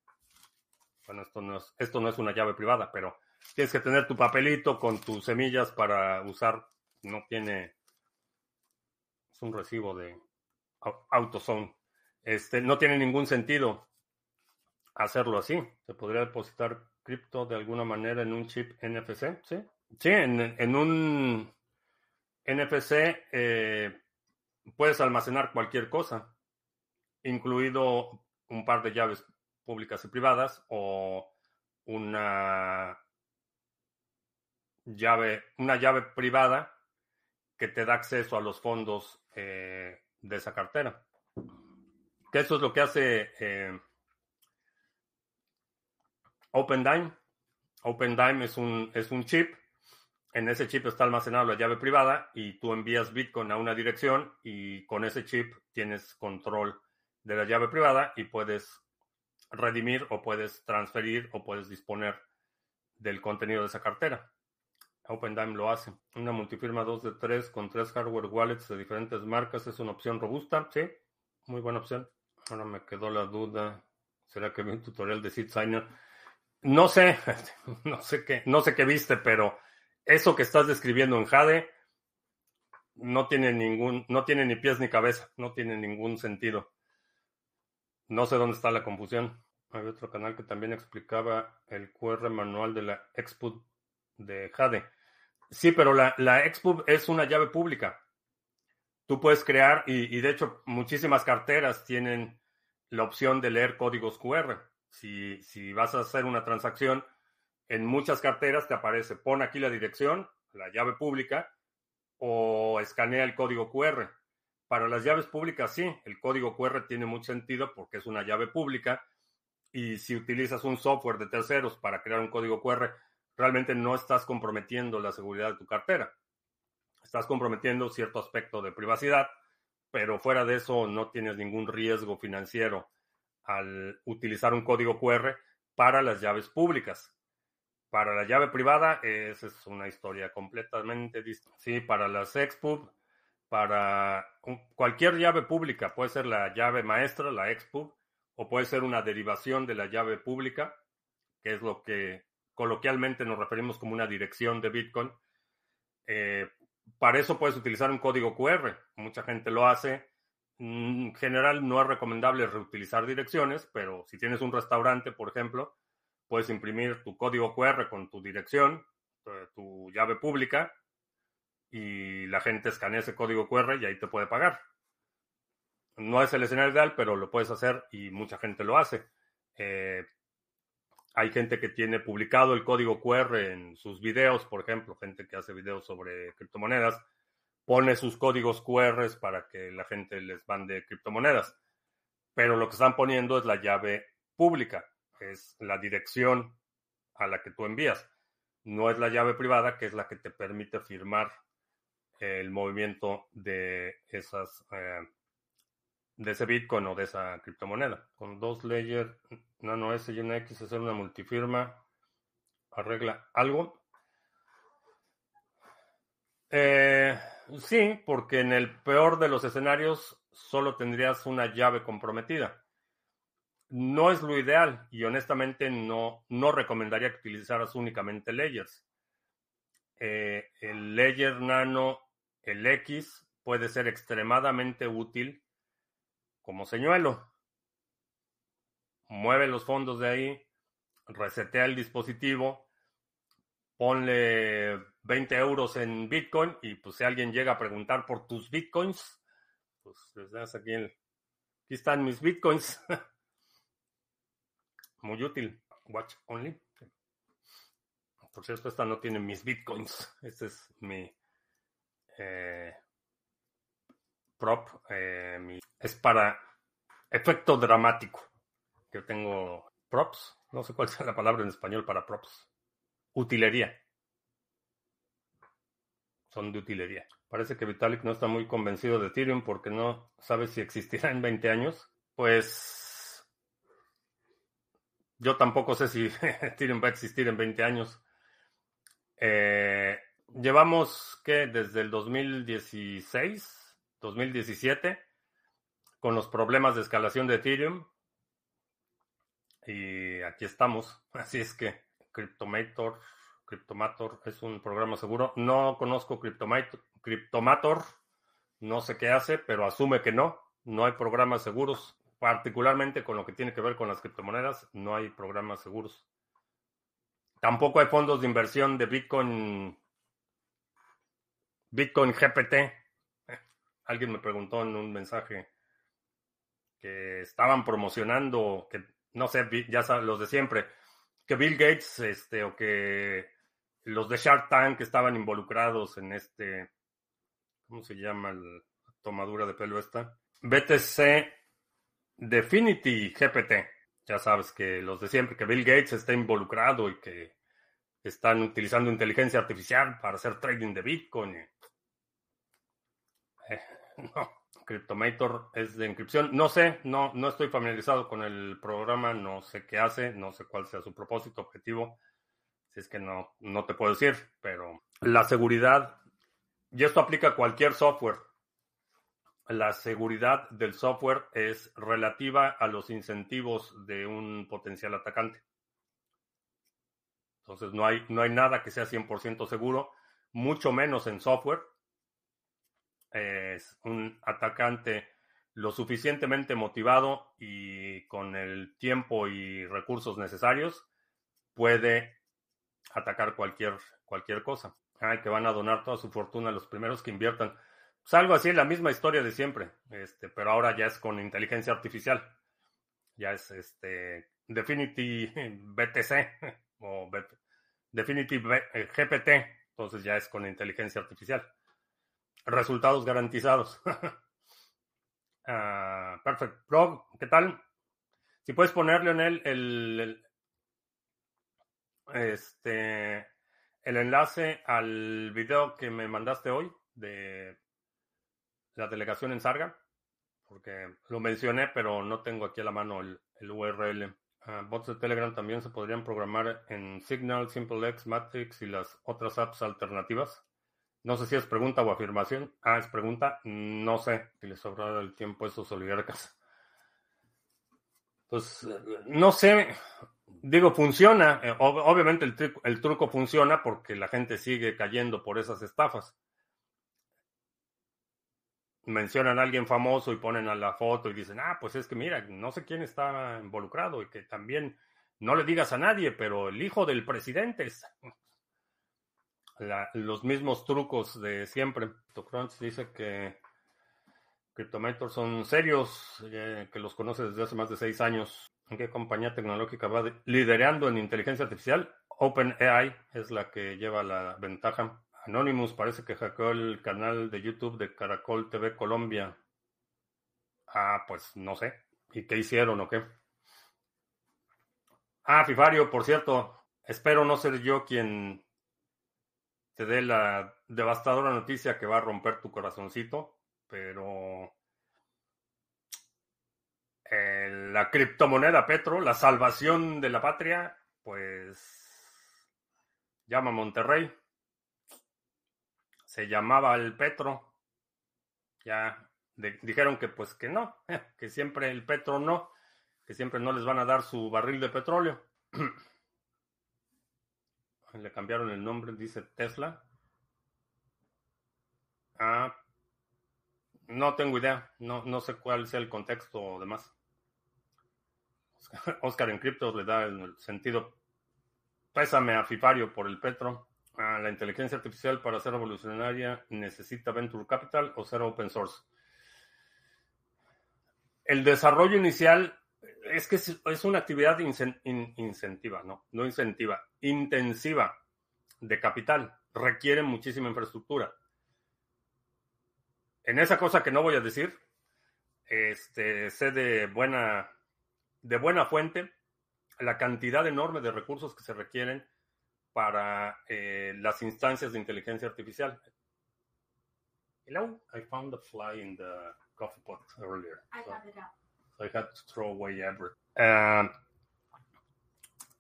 bueno, esto no es, esto no es una llave privada, pero tienes que tener tu papelito con tus semillas para usar, no tiene, es un recibo de AutoZone. Este, no tiene ningún sentido hacerlo así. Se podría depositar cripto de alguna manera en un chip NFC, ¿sí? Sí, en, un NFC eh, puedes almacenar cualquier cosa, incluido un par de llaves públicas y privadas o una llave, una llave privada que te da acceso a los fondos eh, de esa cartera. Que eso es lo que hace eh, OpenDime. OpenDime es un, es un chip. En ese chip está almacenada la llave privada y tú envías Bitcoin a una dirección y con ese chip tienes control de la llave privada y puedes redimir o puedes transferir o puedes disponer del contenido de esa cartera. OpenDime lo hace. Una multifirma 2 de 3 con tres hardware wallets de diferentes marcas es una opción robusta. Sí, muy buena opción. Ahora me quedó la duda. ¿Será que vi un tutorial de SeedSigner? No sé, no sé qué, no sé qué viste, pero eso que estás describiendo en Jade no tiene ningún, no tiene ni pies ni cabeza, no tiene ningún sentido. No sé dónde está la confusión. Había otro canal que también explicaba el QR manual de la Expub de Jade. Sí, pero la, la es una llave pública. Tú puedes crear, y, de hecho muchísimas carteras tienen la opción de leer códigos QR. Si vas a hacer una transacción, en muchas carteras te aparece, pon aquí la dirección, la llave pública, o escanea el código QR. Para las llaves públicas, sí, el código QR tiene mucho sentido porque es una llave pública y si utilizas un software de terceros para crear un código QR, realmente no estás comprometiendo la seguridad de tu cartera. Estás comprometiendo cierto aspecto de privacidad, pero fuera de eso no tienes ningún riesgo financiero al utilizar un código QR para las llaves públicas. Para la llave privada, esa es una historia completamente distinta. Sí, para las Expub, para cualquier llave pública, puede ser la llave maestra, la Expub, o puede ser una derivación de la llave pública, que es lo que coloquialmente nos referimos como una dirección de Bitcoin. Eh, para eso puedes utilizar un código QR. Mucha gente lo hace en general no es recomendable reutilizar direcciones, pero si tienes un restaurante, por ejemplo, puedes imprimir tu código QR con tu dirección, eh, tu llave pública, y la gente escanea ese código QR y ahí te puede pagar. No es el escenario ideal, pero lo puedes hacer y mucha gente lo hace. Eh, hay gente que tiene publicado el código QR en sus videos, por ejemplo, gente que hace videos sobre criptomonedas pone sus códigos QR para que la gente les mande criptomonedas. Pero lo que están poniendo es la llave pública, es la dirección a la que tú envías. No es la llave privada, que es la que te permite firmar el movimiento de esas eh, de ese Bitcoin o de esa criptomoneda. Con dos layers, Nano S y una X, hacer una multifirma arregla algo. Eh, Sí, porque en el peor de los escenarios solo tendrías una llave comprometida. No es lo ideal y honestamente no, no recomendaría que utilizaras únicamente layers. Eh, el layer nano, el X, puede ser extremadamente útil como señuelo. Mueve los fondos de ahí, resetea el dispositivo, ponle 20 euros en Bitcoin y pues si alguien llega a preguntar por tus Bitcoins, pues les das aquí el... Aquí están mis Bitcoins. Muy útil. Watch only. Por cierto, esta no tiene mis Bitcoins. Este es mi eh, prop. Eh, es para efecto dramático. Yo tengo props. No sé cuál sea la palabra en español para props. Utilería son de utilería. Parece que Vitalik no está muy convencido de Ethereum porque no sabe si existirá en 20 años. Pues yo tampoco sé si Ethereum va a existir en 20 años. Eh, llevamos que desde el 2016, 2017, con los problemas de escalación de Ethereum. Y aquí estamos. Así es que Cryptomator, Cryptomator es un programa seguro. No conozco Cryptomator, Cryptomator, no sé qué hace, pero asume que no. No hay programas seguros, particularmente con lo que tiene que ver con las criptomonedas, no hay programas seguros. Tampoco hay fondos de inversión de Bitcoin, Bitcoin GPT. Alguien me preguntó en un mensaje que estaban promocionando, que no sé, ya saben, los de siempre, que Bill Gates, este, o que los de Shark Tank estaban involucrados en este, ¿cómo se llama la tomadura de pelo esta? BTC Definity GPT. Ya sabes que los de siempre, que Bill Gates está involucrado y que están utilizando inteligencia artificial para hacer trading de Bitcoin. Eh, no. Cryptomator es de inscripción. No sé, no, no estoy familiarizado con el programa, no sé qué hace, no sé cuál sea su propósito, objetivo. Si es que no, no te puedo decir, pero la seguridad, y esto aplica a cualquier software. La seguridad del software es relativa a los incentivos de un potencial atacante. Entonces no hay, no hay nada que sea 100% seguro, mucho menos en software es un atacante lo suficientemente motivado y con el tiempo y recursos necesarios, puede atacar cualquier, cualquier cosa. Ay, que van a donar toda su fortuna a los primeros que inviertan. Pues algo así, la misma historia de siempre, este, pero ahora ya es con inteligencia artificial. Ya es este Definity BTC o Definity GPT, entonces ya es con inteligencia artificial. Resultados garantizados. uh, perfect. Pro, ¿qué tal? Si puedes ponerle en el, el, este, el enlace al video que me mandaste hoy de la delegación en Sarga, porque lo mencioné, pero no tengo aquí a la mano el, el URL. Ah, bots de Telegram también se podrían programar en Signal, SimpleX, Matrix y las otras apps alternativas. No sé si es pregunta o afirmación. Ah, es pregunta. No sé si les sobrará el tiempo a esos oligarcas. Pues no sé. Digo, funciona. Eh, obviamente el, el truco funciona porque la gente sigue cayendo por esas estafas. Mencionan a alguien famoso y ponen a la foto y dicen, ah, pues es que mira, no sé quién está involucrado y que también no le digas a nadie, pero el hijo del presidente es los mismos trucos de siempre. Crunch dice que Cryptomator son serios, que los conoce desde hace más de seis años. ¿En qué compañía tecnológica va liderando en inteligencia artificial? OpenAI es la que lleva la ventaja. Anonymous parece que hackeó el canal de YouTube de Caracol TV Colombia. Ah, pues no sé. ¿Y qué hicieron o qué? Ah, Fifario, por cierto, espero no ser yo quien te dé la devastadora noticia que va a romper tu corazoncito, pero eh, la criptomoneda Petro, la salvación de la patria, pues llama Monterrey. Se llamaba el Petro. Ya dijeron que pues que no, que siempre el Petro no, que siempre no les van a dar su barril de petróleo. Le cambiaron el nombre, dice Tesla. Ah, no tengo idea. No, no sé cuál sea el contexto o demás. Oscar en cripto le da el sentido. Pésame a Fifario por el Petro. Ah, la inteligencia artificial para ser revolucionaria necesita venture capital o ser open source. El desarrollo inicial es que es una actividad incentiva, no, no incentiva, intensiva de capital. Requiere muchísima infraestructura. En esa cosa que no voy a decir, este, sé de buena, de buena fuente la cantidad enorme de recursos que se requieren para eh, las instancias de inteligencia artificial. Hello, I found a fly in the coffee pot earlier. I got it out. I had to throw away everything. Uh,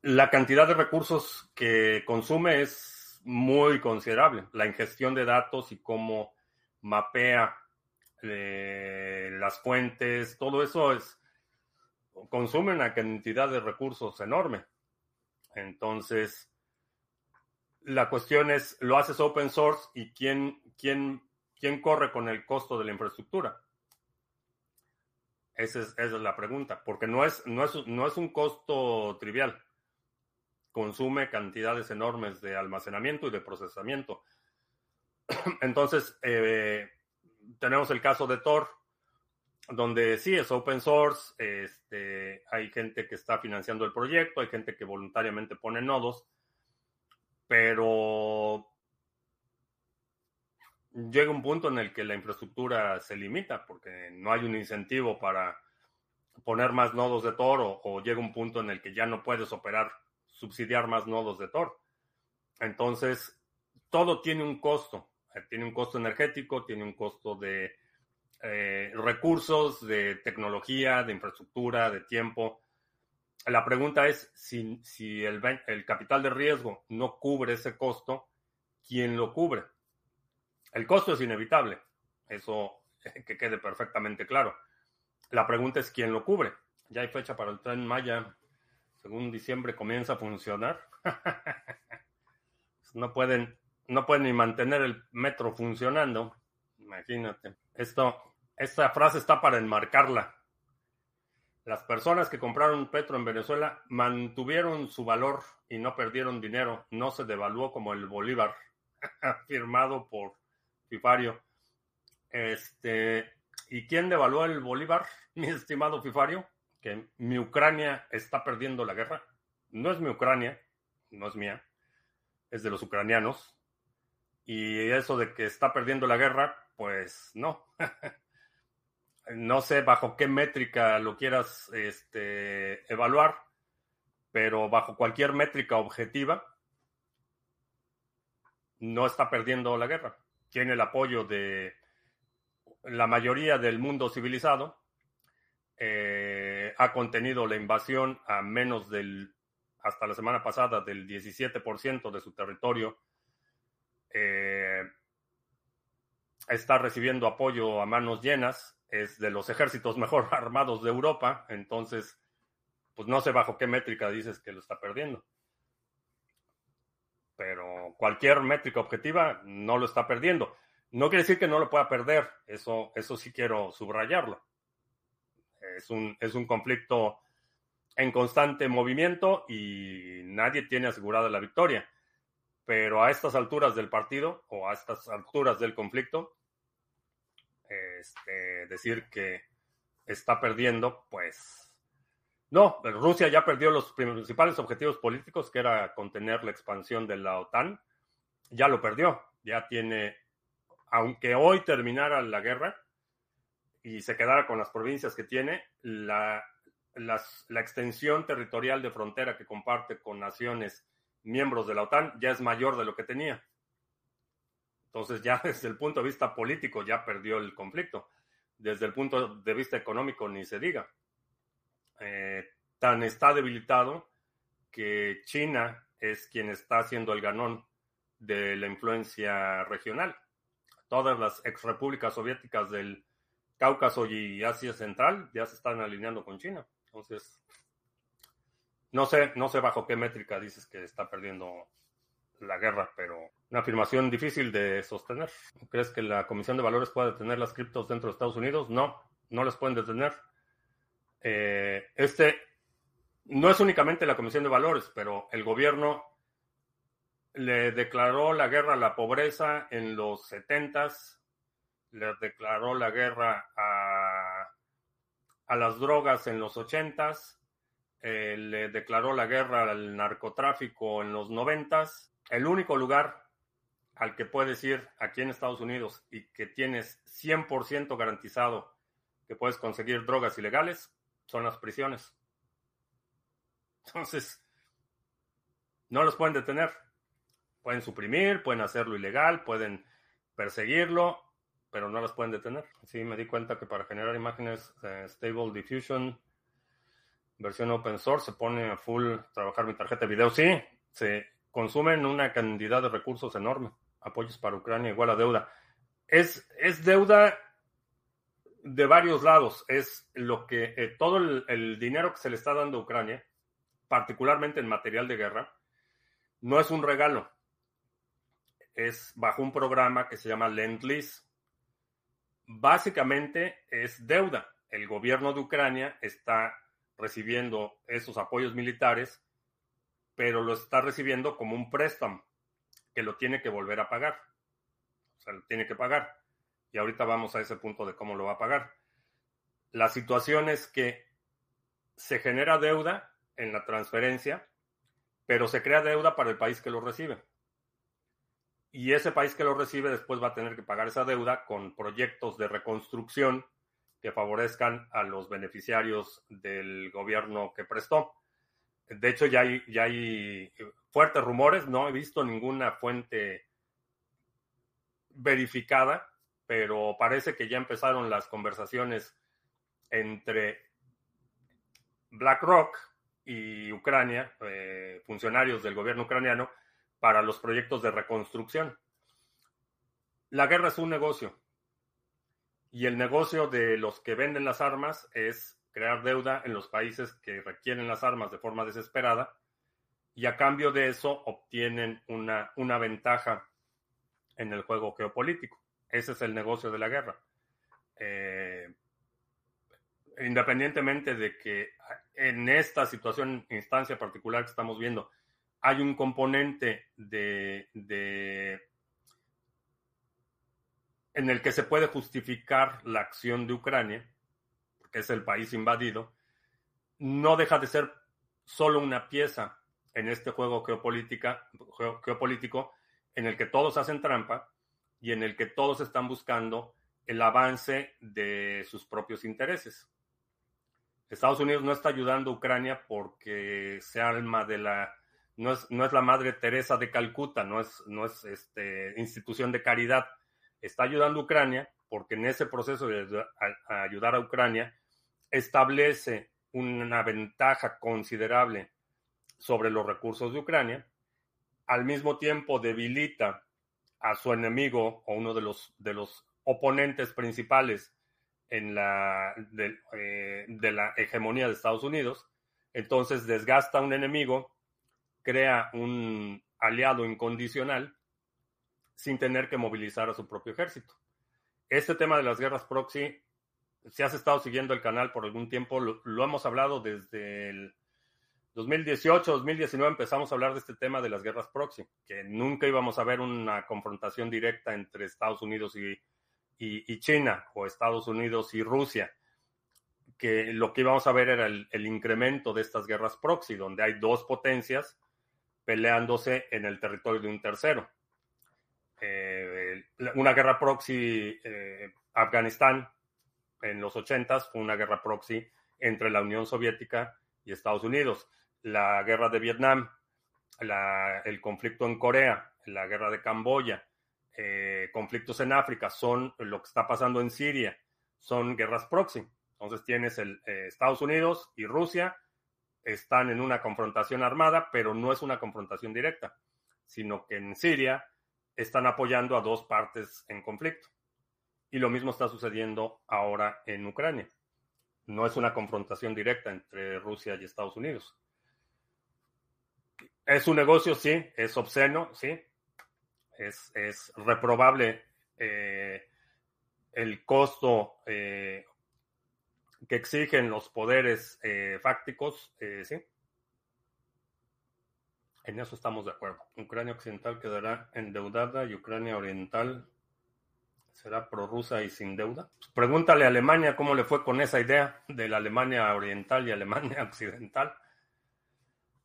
la cantidad de recursos que consume es muy considerable. La ingestión de datos y cómo mapea eh, las fuentes, todo eso es consume una cantidad de recursos enorme. Entonces, la cuestión es, ¿lo haces open source y quién, quién, quién corre con el costo de la infraestructura? Esa es, la pregunta, porque no es, no, es, no es un costo trivial. Consume cantidades enormes de almacenamiento y de procesamiento. Entonces, eh, tenemos el caso de Tor, donde sí es open source, este, hay gente que está financiando el proyecto, hay gente que voluntariamente pone nodos, pero llega un punto en el que la infraestructura se limita porque no hay un incentivo para poner más nodos de Tor o, o llega un punto en el que ya no puedes operar, subsidiar más nodos de Tor. Entonces, todo tiene un costo. Tiene un costo energético, tiene un costo de eh, recursos, de tecnología, de infraestructura, de tiempo. La pregunta es si, si el, el capital de riesgo no cubre ese costo, ¿quién lo cubre? El costo es inevitable, eso que quede perfectamente claro. La pregunta es quién lo cubre. Ya hay fecha para el tren Maya. Según diciembre comienza a funcionar. no pueden, no pueden ni mantener el metro funcionando. Imagínate. Esto esta frase está para enmarcarla. Las personas que compraron petro en Venezuela mantuvieron su valor y no perdieron dinero. No se devaluó como el bolívar, firmado por Fifario. Este, ¿Y quién devaluó el bolívar, mi estimado Fifario? Que mi Ucrania está perdiendo la guerra. No es mi Ucrania, no es mía, es de los ucranianos. Y eso de que está perdiendo la guerra, pues no. no sé bajo qué métrica lo quieras este, evaluar, pero bajo cualquier métrica objetiva, no está perdiendo la guerra. Tiene el apoyo de la mayoría del mundo civilizado. Eh, ha contenido la invasión a menos del, hasta la semana pasada, del 17% de su territorio. Eh, está recibiendo apoyo a manos llenas es de los ejércitos mejor armados de Europa, entonces, pues no sé bajo qué métrica dices que lo está perdiendo. Pero cualquier métrica objetiva no lo está perdiendo. No quiere decir que no lo pueda perder, eso, eso sí quiero subrayarlo. Es un, es un conflicto en constante movimiento y nadie tiene asegurada la victoria. Pero a estas alturas del partido o a estas alturas del conflicto, este, decir que está perdiendo, pues no, Rusia ya perdió los principales objetivos políticos, que era contener la expansión de la OTAN, ya lo perdió, ya tiene, aunque hoy terminara la guerra y se quedara con las provincias que tiene, la, la extensión territorial de frontera que comparte con naciones miembros de la OTAN ya es mayor de lo que tenía. Entonces ya desde el punto de vista político ya perdió el conflicto. Desde el punto de vista económico ni se diga. Eh, tan está debilitado que China es quien está haciendo el ganón de la influencia regional. Todas las ex repúblicas soviéticas del Cáucaso y Asia Central ya se están alineando con China. Entonces, no sé, no sé bajo qué métrica dices que está perdiendo la guerra, pero una afirmación difícil de sostener. ¿Crees que la Comisión de Valores pueda detener las criptos dentro de Estados Unidos? No, no las pueden detener. Eh, este no es únicamente la Comisión de Valores, pero el gobierno le declaró la guerra a la pobreza en los 70s, le declaró la guerra a, las drogas en los 80s, eh, le declaró la guerra al narcotráfico en los 90s el único lugar al que puedes ir aquí en Estados Unidos y que tienes 100% garantizado que puedes conseguir drogas ilegales son las prisiones. Entonces, no los pueden detener. Pueden suprimir, pueden hacerlo ilegal, pueden perseguirlo, pero no los pueden detener. Sí, me di cuenta que para generar imágenes eh, Stable Diffusion, versión open source, se pone a full trabajar mi tarjeta de video. Sí, sí consumen una cantidad de recursos enorme. Apoyos para Ucrania igual a deuda. Es, es deuda de varios lados. Es lo que eh, todo el, el, dinero que se le está dando a Ucrania, particularmente en material de guerra, no es un regalo. Es bajo un programa que se llama Lend Lease. Básicamente es deuda. El gobierno de Ucrania está recibiendo esos apoyos militares, pero lo está recibiendo como un préstamo que lo tiene que volver a pagar. O sea, lo tiene que pagar. Y ahorita vamos a ese punto de cómo lo va a pagar. La situación es que se genera deuda en la transferencia, pero se crea deuda para el país que lo recibe. Y ese país que lo recibe después va a tener que pagar esa deuda con proyectos de reconstrucción que favorezcan a los beneficiarios del gobierno que prestó. De hecho, ya hay, ya hay fuertes rumores, no he visto ninguna fuente verificada, pero parece que ya empezaron las conversaciones entre BlackRock y Ucrania, eh, funcionarios del gobierno ucraniano, para los proyectos de reconstrucción. La guerra es un negocio y el negocio de los que venden las armas es crear deuda en los países que requieren las armas de forma desesperada y a cambio de eso obtienen una, una ventaja en el juego geopolítico. Ese es el negocio de la guerra. Eh, independientemente de que en esta situación, instancia particular que estamos viendo, hay un componente de en el que se puede justificar la acción de Ucrania, que es el país invadido, no deja de ser solo una pieza en este juego geopolítica, geopolítico en el que todos hacen trampa y en el que todos están buscando el avance de sus propios intereses. Estados Unidos no está ayudando a Ucrania porque sea alma de la no es, no es la madre Teresa de Calcuta, no es, no es este, institución de caridad está ayudando a Ucrania porque en ese proceso de ayudar a Ucrania establece una ventaja considerable sobre los recursos de Ucrania, al mismo tiempo debilita a su enemigo o uno de los, de los oponentes principales en la, de, eh, la hegemonía de Estados Unidos, entonces desgasta a un enemigo, crea un aliado incondicional sin tener que movilizar a su propio ejército. Este tema de las guerras proxy, si has estado siguiendo el canal por algún tiempo, lo, hemos hablado desde el 2018, 2019 empezamos a hablar de este tema de las guerras proxy, que nunca íbamos a ver una confrontación directa entre Estados Unidos y, China o Estados Unidos y Rusia, que lo que íbamos a ver era el, el, incremento de estas guerras proxy, donde hay dos potencias peleándose en el territorio de un tercero. Eh, una guerra proxy eh, Afganistán en los 80 fue una guerra proxy entre la Unión Soviética y Estados Unidos. La guerra de Vietnam, el conflicto en Corea, la guerra de Camboya, eh, conflictos en África, son lo que está pasando en Siria, son guerras proxy. Entonces tienes el, Estados Unidos y Rusia están en una confrontación armada, pero no es una confrontación directa, sino que en Siria están apoyando a dos partes en conflicto. Y lo mismo está sucediendo ahora en Ucrania. No es una confrontación directa entre Rusia y Estados Unidos. Es un negocio, sí, es obsceno, sí. Es, reprobable eh, el costo eh, que exigen los poderes eh, fácticos, sí. En eso estamos de acuerdo. Ucrania Occidental quedará endeudada y Ucrania Oriental será prorrusa y sin deuda. Pregúntale a Alemania cómo le fue con esa idea de la Alemania Oriental y Alemania Occidental.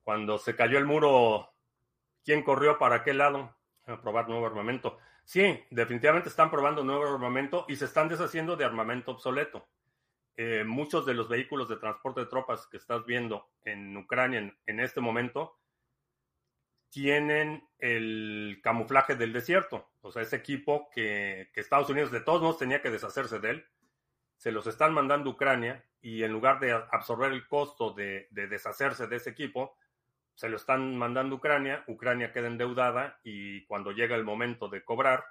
Cuando se cayó el muro, ¿quién corrió para qué lado? A probar nuevo armamento. Sí, definitivamente están probando nuevo armamento y se están deshaciendo de armamento obsoleto. Eh, muchos de los vehículos de transporte de tropas que estás viendo en Ucrania en este momento tienen el camuflaje del desierto. O sea, ese equipo que, Estados Unidos de todos modos tenía que deshacerse de él, se los están mandando a Ucrania y en lugar de absorber el costo de, deshacerse de ese equipo, se lo están mandando a Ucrania, Ucrania queda endeudada y cuando llega el momento de cobrar,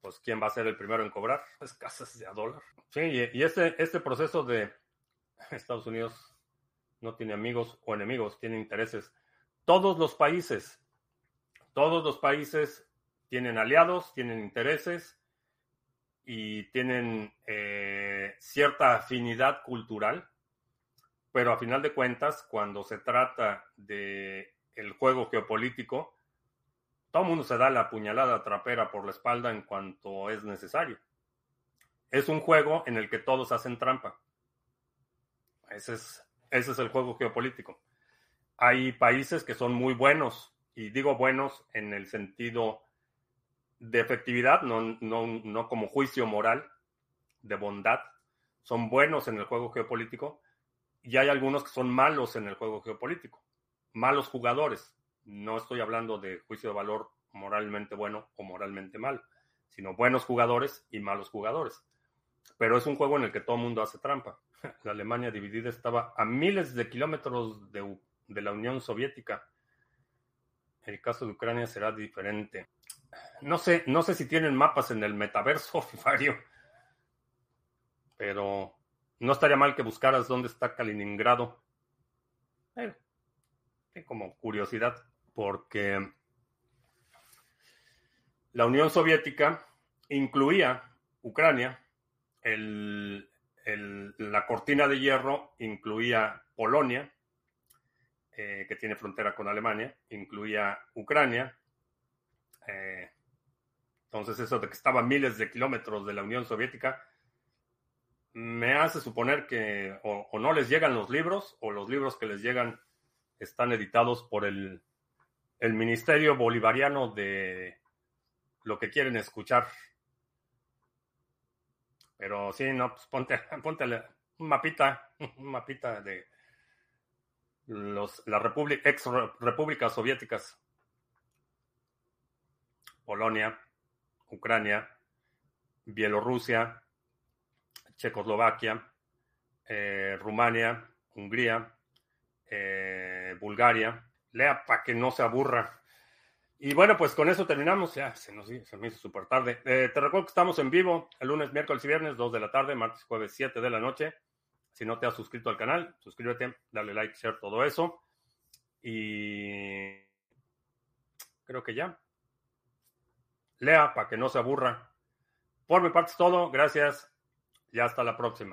pues ¿quién va a ser el primero en cobrar? Escasez de a dólar. Sí, y, este, este proceso de Estados Unidos no tiene amigos o enemigos, tiene intereses. Todos los países, todos los países tienen aliados, tienen intereses y tienen eh, cierta afinidad cultural, pero a final de cuentas, cuando se trata de el juego geopolítico, todo el mundo se da la puñalada trapera por la espalda en cuanto es necesario. Es un juego en el que todos hacen trampa. Ese es, el juego geopolítico. Hay países que son muy buenos, y digo buenos en el sentido de efectividad, no como juicio moral, de bondad. Son buenos en el juego geopolítico, y hay algunos que son malos en el juego geopolítico. Malos jugadores no estoy hablando de juicio de valor moralmente bueno o moralmente mal, sino buenos jugadores y malos jugadores. Pero es un juego en el que todo el mundo hace trampa. La Alemania dividida estaba a miles de kilómetros de, de la Unión Soviética. El caso de Ucrania será diferente. No sé, no sé si tienen mapas en el metaverso, Fario, pero no estaría mal que buscaras dónde está Kaliningrado. Eh, como curiosidad porque la Unión Soviética incluía Ucrania, la cortina de hierro incluía Polonia, eh, que tiene frontera con Alemania, incluía Ucrania. Eh, entonces eso de que estaba miles de kilómetros de la Unión Soviética me hace suponer que o no les llegan los libros o los libros que les llegan están editados por el el Ministerio Bolivariano de lo que quieren escuchar. Pero sí, no, pues ponte, ponte un mapita, un mapita de los, las ex repúblicas soviéticas. Polonia, Ucrania, Bielorrusia, Checoslovaquia, eh, Rumania, Hungría, eh, Bulgaria, lea para que no se aburra. Y bueno, pues con eso terminamos. Ya se, nos, hizo súper tarde. Eh, te recuerdo que estamos en vivo el lunes, miércoles y viernes, 2 de la tarde, martes, jueves, 7 de la noche. Si no te has suscrito al canal, suscríbete, dale like, share, todo eso. Y creo que ya. Lea para que no se aburra. Por mi parte es todo. Gracias y hasta la próxima.